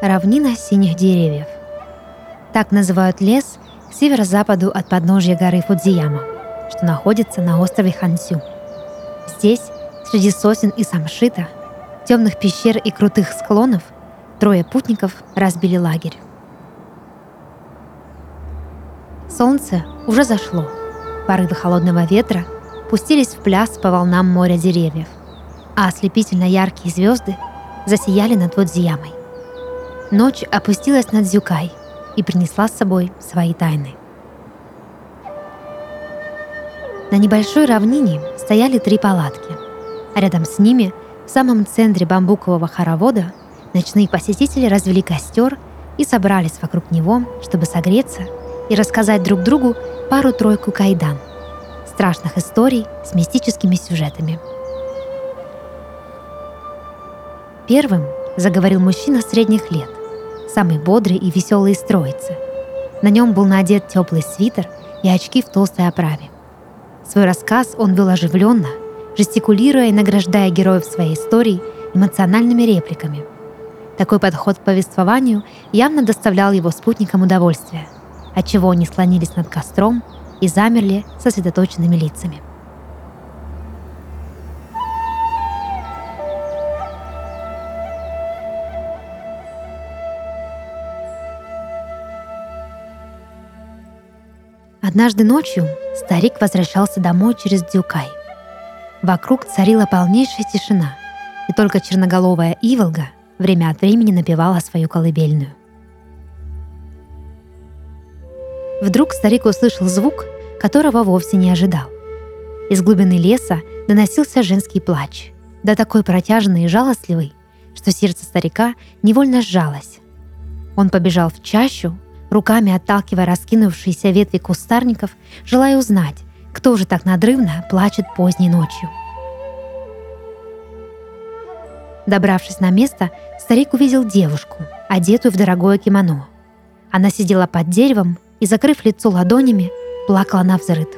Равнина синих деревьев. Так называют лес к северо-западу от подножья горы Фудзияма, что находится на острове Хансю. Здесь, среди сосен и самшита, темных пещер и крутых склонов, трое путников разбили лагерь. Солнце уже зашло. Порывы холодного ветра пустились в пляс по волнам моря деревьев, а ослепительно яркие звезды засияли над Водзиямой. Ночь опустилась над Зюкай и принесла с собой свои тайны. На небольшой равнине стояли три палатки, а рядом с ними, в самом центре бамбукового хоровода, ночные посетители развели костер и собрались вокруг него, чтобы согреться и рассказать друг другу пару-тройку кайдан – страшных историй с мистическими сюжетами. Первым заговорил мужчина средних лет, самый бодрый и веселый из троицы. На нем был надет теплый свитер и очки в толстой оправе. Свой рассказ он вел оживленно, жестикулируя и награждая героев своей истории эмоциональными репликами. Такой подход к повествованию явно доставлял его спутникам удовольствие – отчего они склонились над костром и замерли сосредоточенными лицами. Однажды ночью старик возвращался домой через Дюкай. Вокруг царила полнейшая тишина, и только черноголовая Иволга время от времени напевала свою колыбельную. Вдруг старик услышал звук, которого вовсе не ожидал. Из глубины леса доносился женский плач, да такой протяжный и жалостливый, что сердце старика невольно сжалось. Он побежал в чащу, руками отталкивая раскинувшиеся ветви кустарников, желая узнать, кто же так надрывно плачет поздней ночью. Добравшись на место, старик увидел девушку, одетую в дорогое кимоно. Она сидела под деревом и, закрыв лицо ладонями, плакала на взрыд.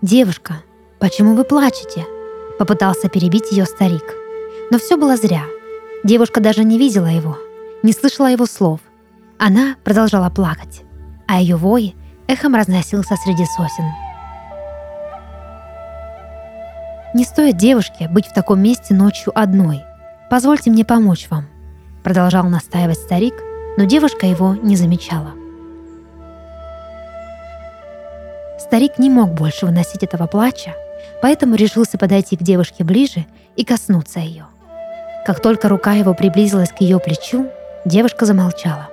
«Девушка, почему вы плачете?» — попытался перебить ее старик. Но все было зря. Девушка даже не видела его, не слышала его слов. Она продолжала плакать, а ее вой эхом разносился среди сосен. «Не стоит девушке быть в таком месте ночью одной. Позвольте мне помочь вам», — продолжал настаивать старик — но девушка его не замечала. Старик не мог больше выносить этого плача, поэтому решился подойти к девушке ближе и коснуться ее. Как только рука его приблизилась к ее плечу, девушка замолчала.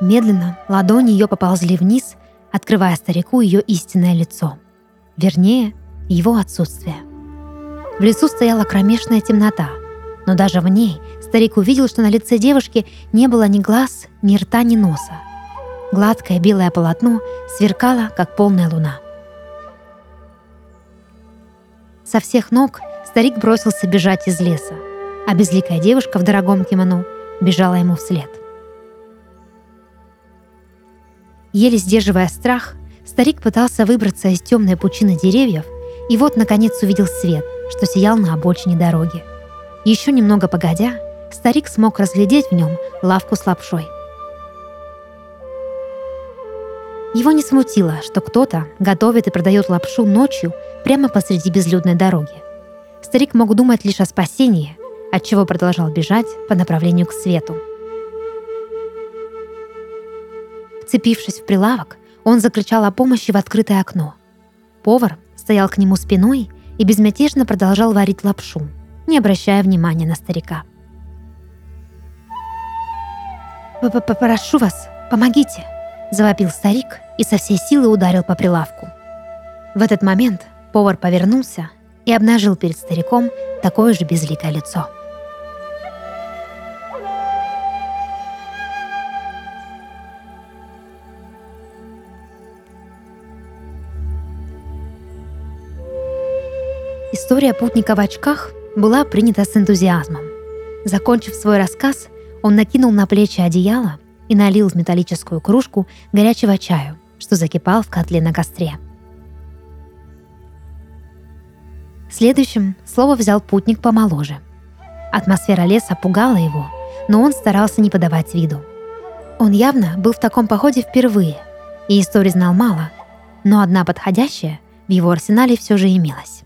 Медленно ладони ее поползли вниз, открывая старику ее истинное лицо. Вернее, его отсутствие. В лесу стояла кромешная темнота, но даже в ней Старик увидел, что на лице девушки не было ни глаз, ни рта, ни носа. Гладкое белое полотно сверкало, как полная луна. Со всех ног старик бросился бежать из леса, а безликая девушка в дорогом кимоно бежала ему вслед. Еле сдерживая страх, старик пытался выбраться из темной пучины деревьев и вот, наконец, увидел свет, что сиял на обочине дороги. Еще немного погодя, старик смог разглядеть в нем лавку с лапшой. Его не смутило, что кто-то готовит и продает лапшу ночью прямо посреди безлюдной дороги. Старик мог думать лишь о спасении, отчего продолжал бежать по направлению к свету. Вцепившись в прилавок, он закричал о помощи в открытое окно. Повар стоял к нему спиной и безмятежно продолжал варить лапшу, не обращая внимания на старика. «Прошу вас, помогите!» – завопил старик и со всей силы ударил по прилавку. В этот момент повар повернулся и обнажил перед стариком такое же безликое лицо. История путника в очках была принята с энтузиазмом. Закончив свой рассказ, он накинул на плечи одеяло и налил в металлическую кружку горячего чаю, что закипал в котле на костре. Следующим слово взял путник помоложе. Атмосфера леса пугала его, но он старался не подавать виду. Он явно был в таком походе впервые, и истории знал мало, но одна подходящая в его арсенале все же имелась.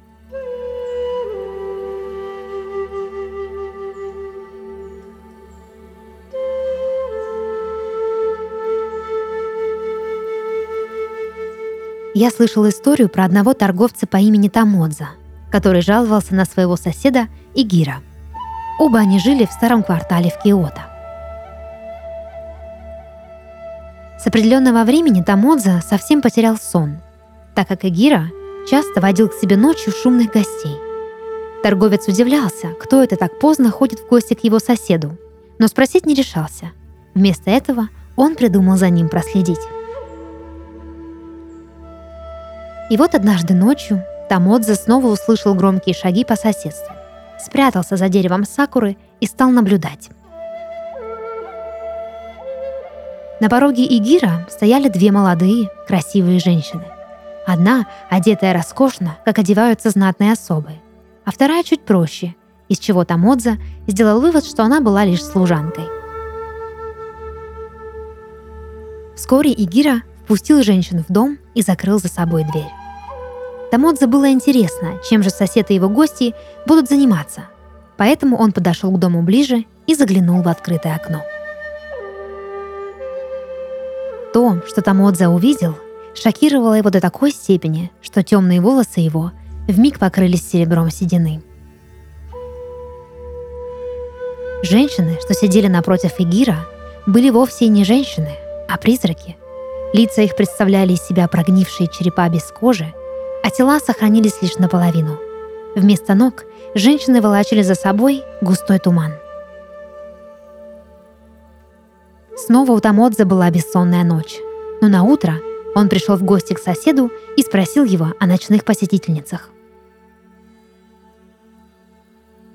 Я слышал историю про одного торговца по имени Тамодза, который жаловался на своего соседа Игира. Оба они жили в старом квартале в Киото. С определенного времени Тамодза совсем потерял сон, так как Игира часто водил к себе ночью шумных гостей. Торговец удивлялся, кто это так поздно ходит в гости к его соседу, но спросить не решался. Вместо этого он придумал за ним проследить. И вот однажды ночью Тамодзе снова услышал громкие шаги по соседству, спрятался за деревом сакуры и стал наблюдать. На пороге Игира стояли две молодые, красивые женщины. Одна, одетая роскошно, как одеваются знатные особы, а вторая чуть проще, из чего Тамодза сделал вывод, что она была лишь служанкой. Вскоре Игира впустил женщин в дом и закрыл за собой дверь. Тамодзе было интересно, чем же сосед и его гости будут заниматься, поэтому он подошел к дому ближе и заглянул в открытое окно. То, что Тамодзе увидел, шокировало его до такой степени, что темные волосы его вмиг покрылись серебром седины. Женщины, что сидели напротив Игира, были вовсе не женщины, а призраки – Лица их представляли из себя прогнившие черепа без кожи, а тела сохранились лишь наполовину. Вместо ног женщины волочили за собой густой туман. Снова у Тамодзе была бессонная ночь, но на утро он пришел в гости к соседу и спросил его о ночных посетительницах.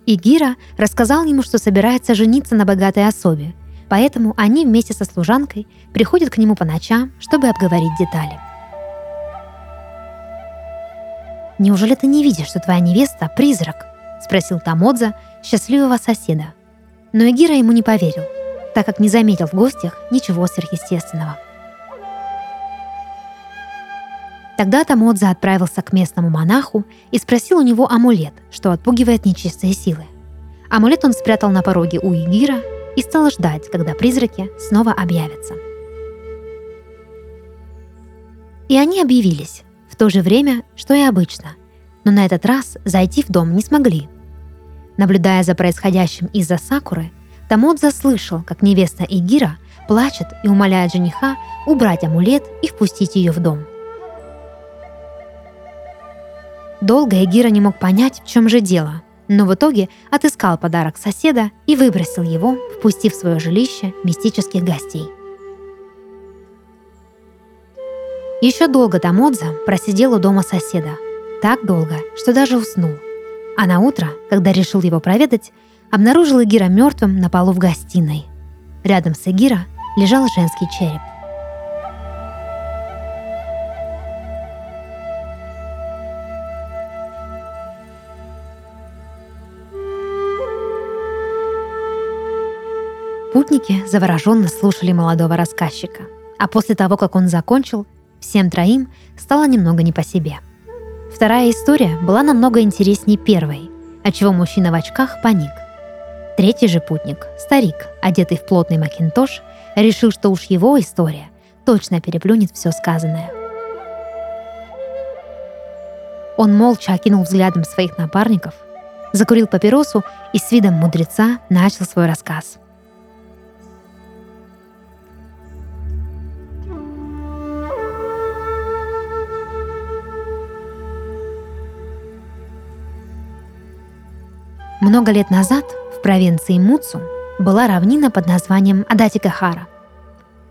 Игира рассказал ему, что собирается жениться на богатой особе, Поэтому они вместе со служанкой приходят к нему по ночам, чтобы обговорить детали. «Неужели ты не видишь, что твоя невеста — призрак?» — спросил Тамодза счастливого соседа. Но Эгира ему не поверил, так как не заметил в гостях ничего сверхъестественного. Тогда Тамодза отправился к местному монаху и спросил у него амулет, что отпугивает нечистые силы. Амулет он спрятал на пороге у Игира и стала ждать, когда призраки снова объявятся. И они объявились в то же время, что и обычно, но на этот раз зайти в дом не смогли. Наблюдая за происходящим из-за Сакуры, Тамот заслышал, как невеста Игира плачет и умоляет жениха убрать амулет и впустить ее в дом. Долго Игира не мог понять, в чем же дело – но в итоге отыскал подарок соседа и выбросил его, впустив в свое жилище мистических гостей. Еще долго Тамодза просидел у дома соседа. Так долго, что даже уснул. А на утро, когда решил его проведать, обнаружил Игира мертвым на полу в гостиной. Рядом с Игира лежал женский череп. Путники завороженно слушали молодого рассказчика, а после того, как он закончил, всем троим стало немного не по себе. Вторая история была намного интереснее первой, отчего мужчина в очках паник. Третий же путник, старик, одетый в плотный макинтош, решил, что уж его история точно переплюнет все сказанное. Он молча окинул взглядом своих напарников, закурил папиросу и с видом мудреца начал свой рассказ – Много лет назад в провинции Муцу была равнина под названием Адатикахара.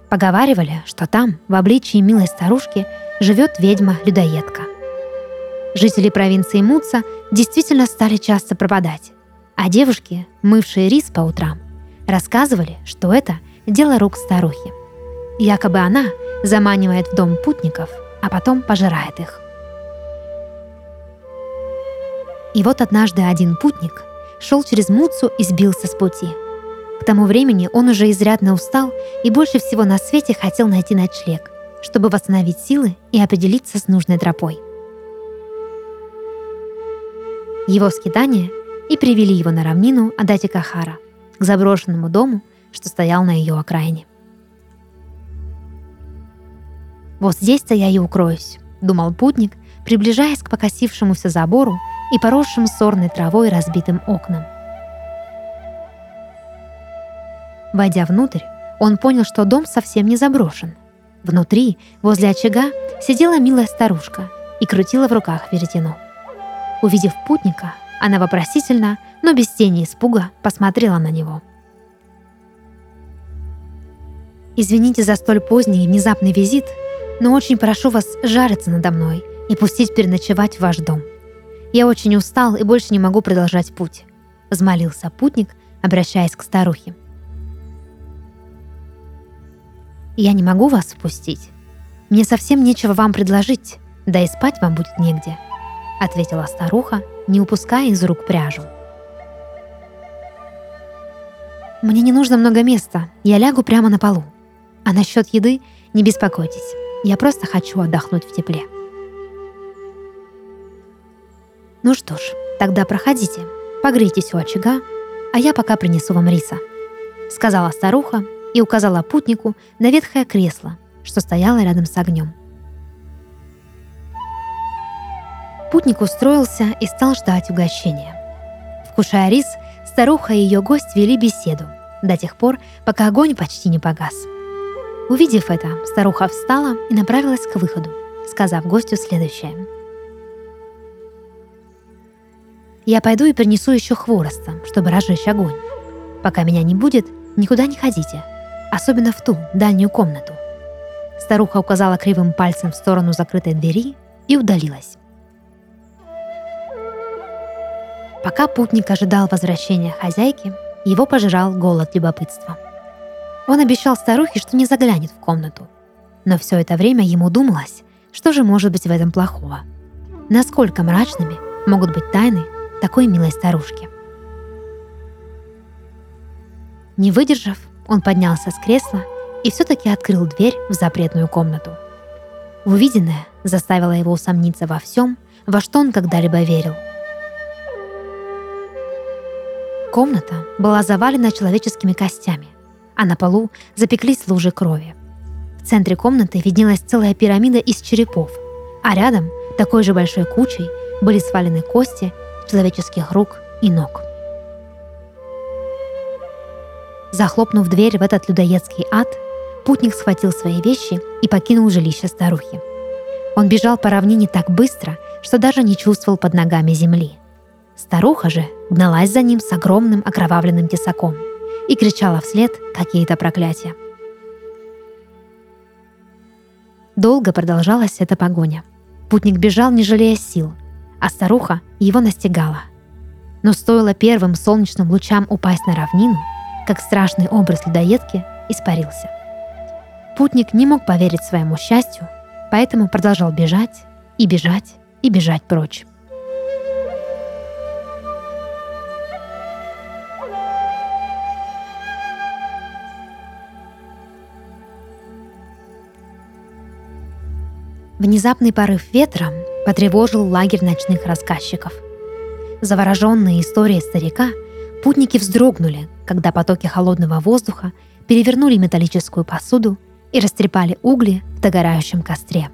Поговаривали, что там, в обличии милой старушки, живет ведьма-людоедка. Жители провинции Муца действительно стали часто пропадать, а девушки, мывшие рис по утрам, рассказывали, что это дело рук старухи. Якобы она заманивает в дом путников, а потом пожирает их. И вот однажды один путник шел через Муцу и сбился с пути. К тому времени он уже изрядно устал и больше всего на свете хотел найти ночлег, чтобы восстановить силы и определиться с нужной тропой. Его скитания и привели его на равнину Адати-Кахара, к заброшенному дому, что стоял на ее окраине. «Вот здесь-то я и укроюсь», — думал путник, приближаясь к покосившемуся забору и поросшим сорной травой разбитым окнам. Войдя внутрь, он понял, что дом совсем не заброшен. Внутри, возле очага, сидела милая старушка и крутила в руках веретено. Увидев путника, она вопросительно, но без тени испуга, посмотрела на него. «Извините за столь поздний и внезапный визит, но очень прошу вас жариться надо мной и пустить переночевать в ваш дом. Я очень устал и больше не могу продолжать путь», — взмолился путник, обращаясь к старухе. «Я не могу вас впустить. Мне совсем нечего вам предложить, да и спать вам будет негде», — ответила старуха, не упуская из рук пряжу. «Мне не нужно много места, я лягу прямо на полу. А насчет еды не беспокойтесь, я просто хочу отдохнуть в тепле». «Ну что ж, тогда проходите, погрейтесь у очага, а я пока принесу вам риса», — сказала старуха и указала путнику на ветхое кресло, что стояло рядом с огнем. Путник устроился и стал ждать угощения. Вкушая рис, старуха и ее гость вели беседу до тех пор, пока огонь почти не погас. Увидев это, старуха встала и направилась к выходу, сказав гостю следующее. «Я пойду и принесу еще хвороста, чтобы разжечь огонь. Пока меня не будет, никуда не ходите, особенно в ту дальнюю комнату». Старуха указала кривым пальцем в сторону закрытой двери и удалилась. Пока путник ожидал возвращения хозяйки, его пожирал голод любопытства. Он обещал старухе, что не заглянет в комнату. Но все это время ему думалось, что же может быть в этом плохого. Насколько мрачными могут быть тайны такой милой старушки. Не выдержав, он поднялся с кресла и все-таки открыл дверь в запретную комнату. Увиденное заставило его усомниться во всем, во что он когда-либо верил – Комната была завалена человеческими костями, а на полу запеклись лужи крови. В центре комнаты виднелась целая пирамида из черепов, а рядом, такой же большой кучей, были свалены кости человеческих рук и ног. Захлопнув дверь в этот людоедский ад, путник схватил свои вещи и покинул жилище старухи. Он бежал по равнине так быстро, что даже не чувствовал под ногами земли. Старуха же гналась за ним с огромным окровавленным тесаком и кричала вслед какие-то проклятия. Долго продолжалась эта погоня. Путник бежал, не жалея сил, а старуха его настигала. Но стоило первым солнечным лучам упасть на равнину, как страшный образ людоедки испарился. Путник не мог поверить своему счастью, поэтому продолжал бежать и бежать и бежать прочь. Внезапный порыв ветра потревожил лагерь ночных рассказчиков. Завороженные историей старика, путники вздрогнули, когда потоки холодного воздуха перевернули металлическую посуду и растрепали угли в догорающем костре.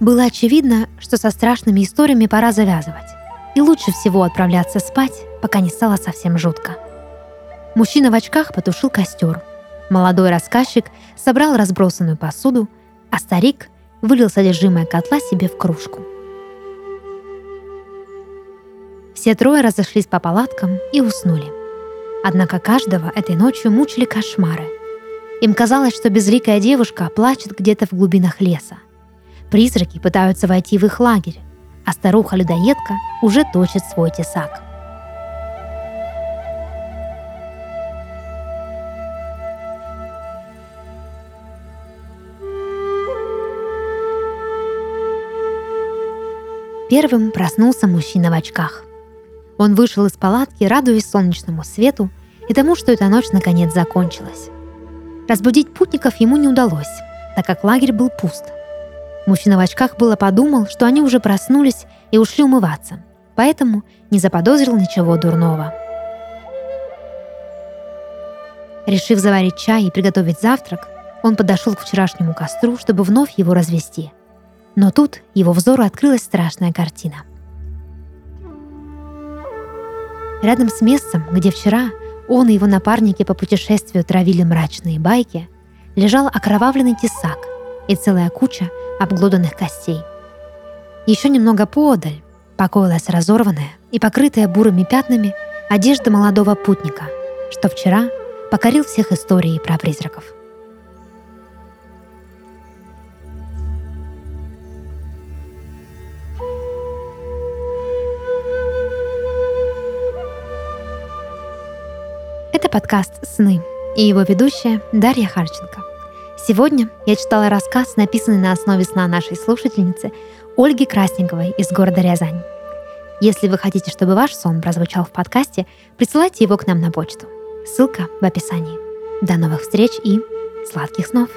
Было очевидно, что со страшными историями пора завязывать, и лучше всего отправляться спать, пока не стало совсем жутко. Мужчина в очках потушил костер – Молодой рассказчик собрал разбросанную посуду, а старик вылил содержимое котла себе в кружку. Все трое разошлись по палаткам и уснули. Однако каждого этой ночью мучили кошмары. Им казалось, что безликая девушка плачет где-то в глубинах леса. Призраки пытаются войти в их лагерь, а старуха-людоедка уже точит свой тесак – Первым проснулся мужчина в очках. Он вышел из палатки, радуясь солнечному свету и тому, что эта ночь наконец закончилась. Разбудить путников ему не удалось, так как лагерь был пуст. Мужчина в очках было подумал, что они уже проснулись и ушли умываться, поэтому не заподозрил ничего дурного. Решив заварить чай и приготовить завтрак, он подошел к вчерашнему костру, чтобы вновь его развести. Но тут его взору открылась страшная картина. Рядом с местом, где вчера он и его напарники по путешествию травили мрачные байки, лежал окровавленный тесак и целая куча обглоданных костей. Еще немного поодаль покоилась разорванная и покрытая бурыми пятнами одежда молодого путника, что вчера покорил всех историей про призраков. Это подкаст «Сны» и его ведущая Дарья Харченко. Сегодня я читала рассказ, написанный на основе сна нашей слушательницы Ольги Красниковой из города Рязань. Если вы хотите, чтобы ваш сон прозвучал в подкасте, присылайте его к нам на почту. Ссылка в описании. До новых встреч и сладких снов!